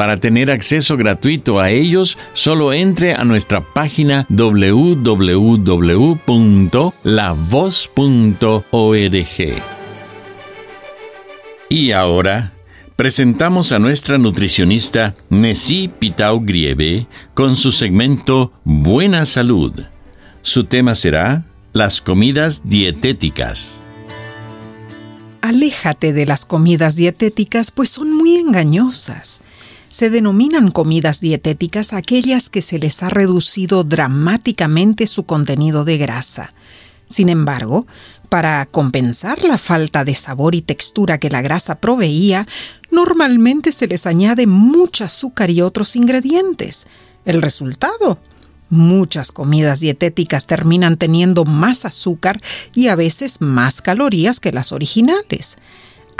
Para tener acceso gratuito a ellos, solo entre a nuestra página www.lavoz.org. Y ahora, presentamos a nuestra nutricionista Nessie Pitao Grieve con su segmento Buena Salud. Su tema será las comidas dietéticas. Aléjate de las comidas dietéticas, pues son muy engañosas se denominan comidas dietéticas aquellas que se les ha reducido dramáticamente su contenido de grasa. Sin embargo, para compensar la falta de sabor y textura que la grasa proveía, normalmente se les añade mucho azúcar y otros ingredientes. El resultado, Muchas comidas dietéticas terminan teniendo más azúcar y a veces más calorías que las originales.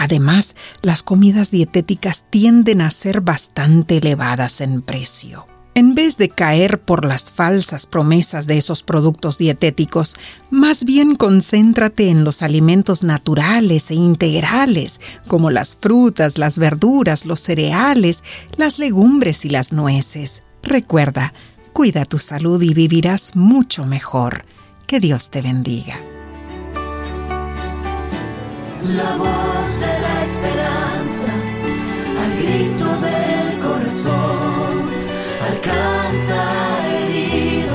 Además, las comidas dietéticas tienden a ser bastante elevadas en precio. En vez de caer por las falsas promesas de esos productos dietéticos, más bien concéntrate en los alimentos naturales e integrales, como las frutas, las verduras, los cereales, las legumbres y las nueces. Recuerda, cuida tu salud y vivirás mucho mejor. Que Dios te bendiga. La voz de la esperanza, al grito del corazón, alcanza herido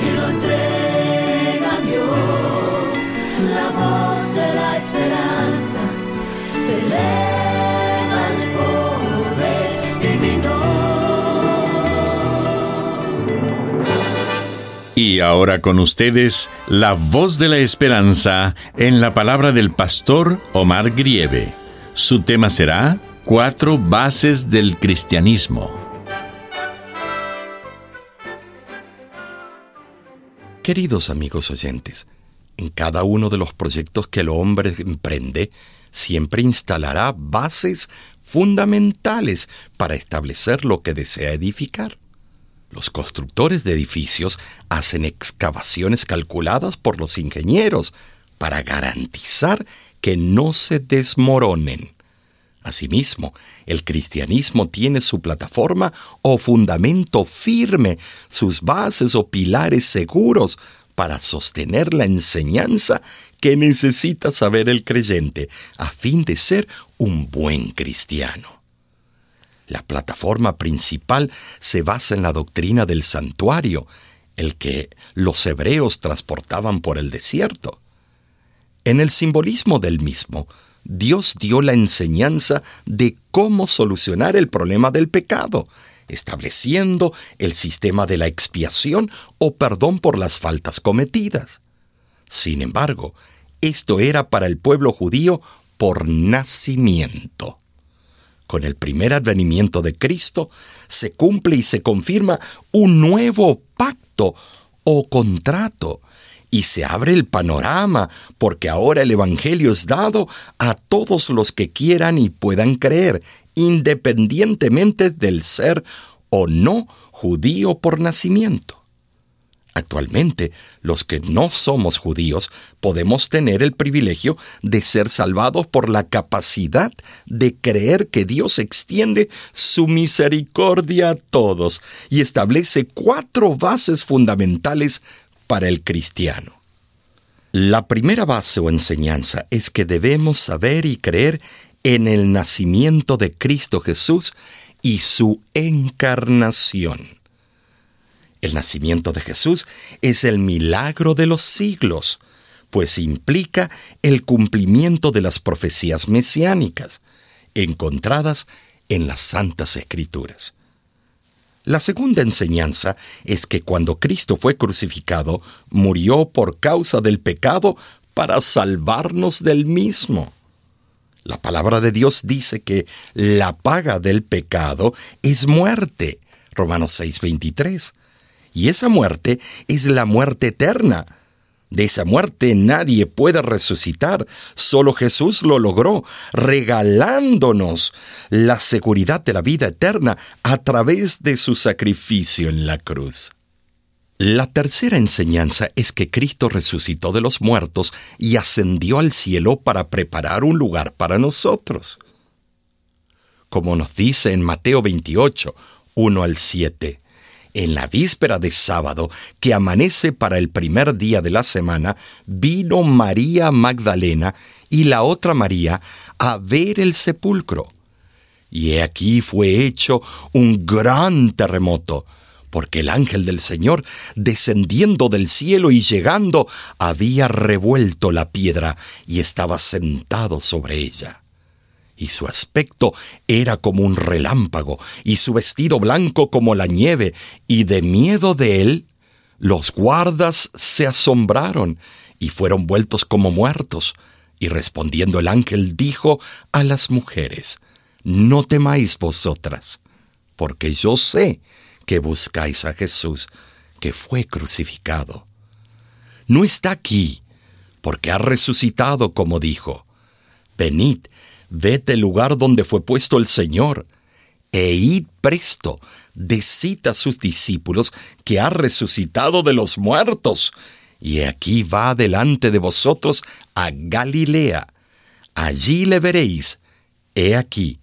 y lo entrega a Dios. La voz de la esperanza te ahora con ustedes, la voz de la esperanza en la palabra del pastor Omar Grieve. Su tema será Cuatro bases del cristianismo. Queridos amigos oyentes, en cada uno de los proyectos que el hombre emprende, siempre instalará bases fundamentales para establecer lo que desea edificar. Los constructores de edificios hacen excavaciones calculadas por los ingenieros para garantizar que no se desmoronen. Asimismo, el cristianismo tiene su plataforma o fundamento firme, sus bases o pilares seguros para sostener la enseñanza que necesita saber el creyente a fin de ser un buen cristiano. La plataforma principal se basa en la doctrina del santuario, el que los hebreos transportaban por el desierto. En el simbolismo del mismo, Dios dio la enseñanza de cómo solucionar el problema del pecado, estableciendo el sistema de la expiación o perdón por las faltas cometidas. Sin embargo, esto era para el pueblo judío por nacimiento. Con el primer advenimiento de Cristo se cumple y se confirma un nuevo pacto o contrato y se abre el panorama porque ahora el Evangelio es dado a todos los que quieran y puedan creer, independientemente del ser o no judío por nacimiento. Actualmente, los que no somos judíos podemos tener el privilegio de ser salvados por la capacidad de creer que Dios extiende su misericordia a todos y establece cuatro bases fundamentales para el cristiano. La primera base o enseñanza es que debemos saber y creer en el nacimiento de Cristo Jesús y su encarnación. El nacimiento de Jesús es el milagro de los siglos, pues implica el cumplimiento de las profecías mesiánicas, encontradas en las Santas Escrituras. La segunda enseñanza es que cuando Cristo fue crucificado, murió por causa del pecado para salvarnos del mismo. La palabra de Dios dice que la paga del pecado es muerte. Romanos 6:23. Y esa muerte es la muerte eterna. De esa muerte nadie puede resucitar, solo Jesús lo logró, regalándonos la seguridad de la vida eterna a través de su sacrificio en la cruz. La tercera enseñanza es que Cristo resucitó de los muertos y ascendió al cielo para preparar un lugar para nosotros. Como nos dice en Mateo 28, 1 al 7, en la víspera de sábado, que amanece para el primer día de la semana, vino María Magdalena y la otra María a ver el sepulcro. Y he aquí fue hecho un gran terremoto, porque el ángel del Señor, descendiendo del cielo y llegando, había revuelto la piedra y estaba sentado sobre ella. Y su aspecto era como un relámpago, y su vestido blanco como la nieve, y de miedo de él, los guardas se asombraron y fueron vueltos como muertos. Y respondiendo el ángel dijo a las mujeres, No temáis vosotras, porque yo sé que buscáis a Jesús, que fue crucificado. No está aquí, porque ha resucitado como dijo. Venid, ved el lugar donde fue puesto el Señor, e id presto, decid a sus discípulos que ha resucitado de los muertos, y aquí va delante de vosotros a Galilea. Allí le veréis. He aquí,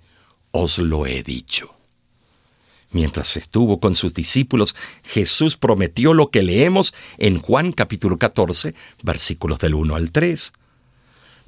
os lo he dicho. Mientras estuvo con sus discípulos, Jesús prometió lo que leemos en Juan capítulo 14, versículos del 1 al 3.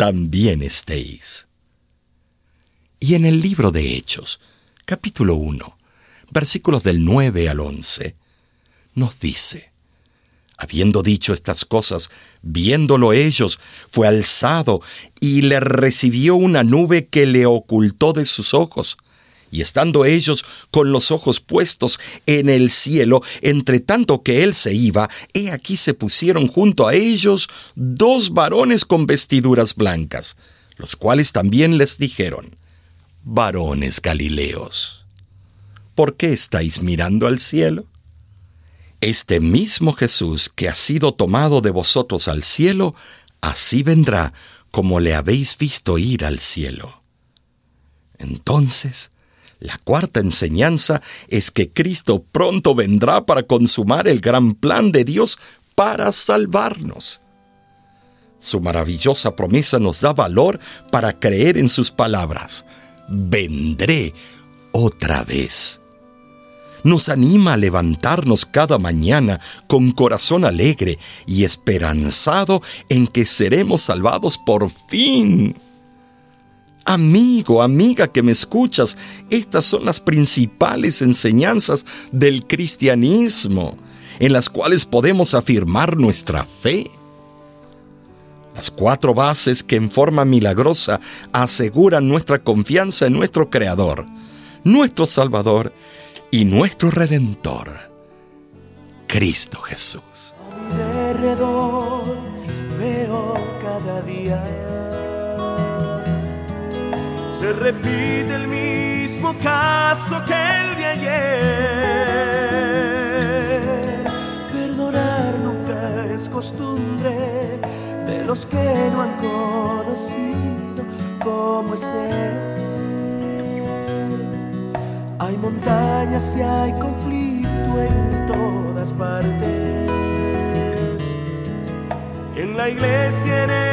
también estéis. Y en el libro de Hechos, capítulo 1, versículos del 9 al 11, nos dice, Habiendo dicho estas cosas, viéndolo ellos, fue alzado y le recibió una nube que le ocultó de sus ojos y estando ellos con los ojos puestos en el cielo, entre tanto que él se iba, he aquí se pusieron junto a ellos dos varones con vestiduras blancas, los cuales también les dijeron, varones Galileos, ¿por qué estáis mirando al cielo? Este mismo Jesús que ha sido tomado de vosotros al cielo, así vendrá como le habéis visto ir al cielo. Entonces, la cuarta enseñanza es que Cristo pronto vendrá para consumar el gran plan de Dios para salvarnos. Su maravillosa promesa nos da valor para creer en sus palabras. Vendré otra vez. Nos anima a levantarnos cada mañana con corazón alegre y esperanzado en que seremos salvados por fin. Amigo, amiga que me escuchas, estas son las principales enseñanzas del cristianismo, en las cuales podemos afirmar nuestra fe. Las cuatro bases que en forma milagrosa aseguran nuestra confianza en nuestro Creador, nuestro Salvador y nuestro Redentor, Cristo Jesús. veo repite el mismo caso que el de ayer. Perdonar nunca es costumbre de los que no han conocido cómo es él. Hay montañas si hay conflicto en todas partes. En la iglesia, en el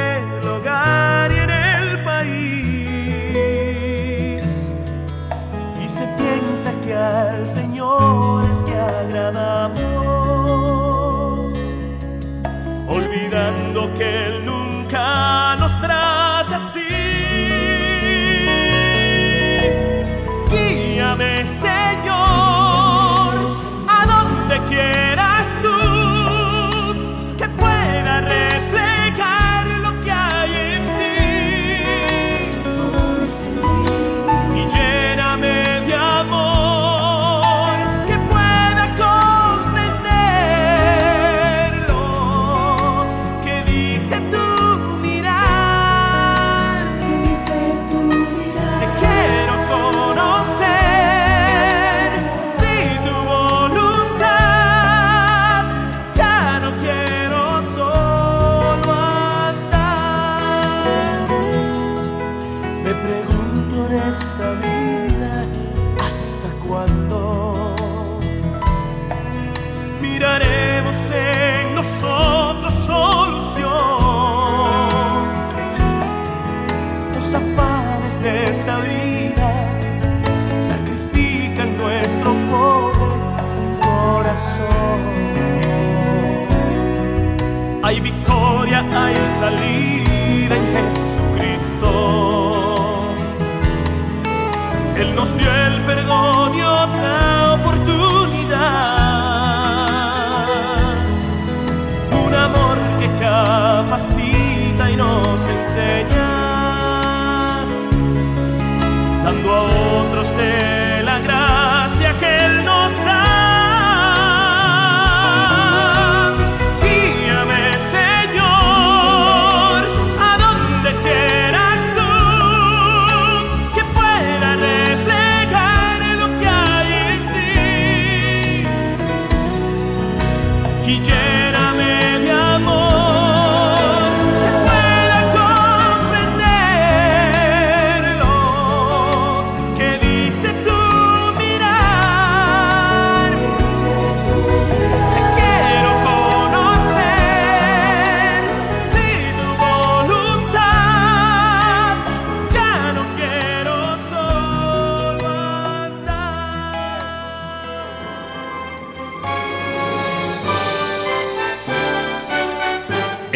Él nos dio el perdón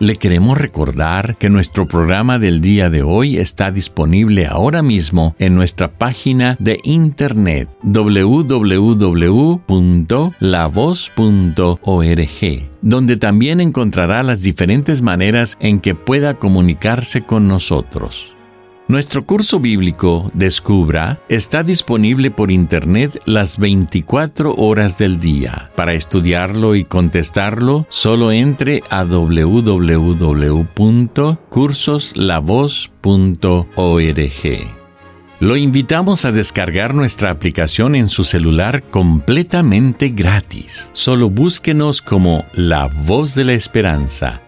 Le queremos recordar que nuestro programa del día de hoy está disponible ahora mismo en nuestra página de internet www.lavoz.org, donde también encontrará las diferentes maneras en que pueda comunicarse con nosotros. Nuestro curso bíblico Descubra está disponible por Internet las 24 horas del día. Para estudiarlo y contestarlo, solo entre a www.cursoslavos.org. Lo invitamos a descargar nuestra aplicación en su celular completamente gratis. Solo búsquenos como La Voz de la Esperanza.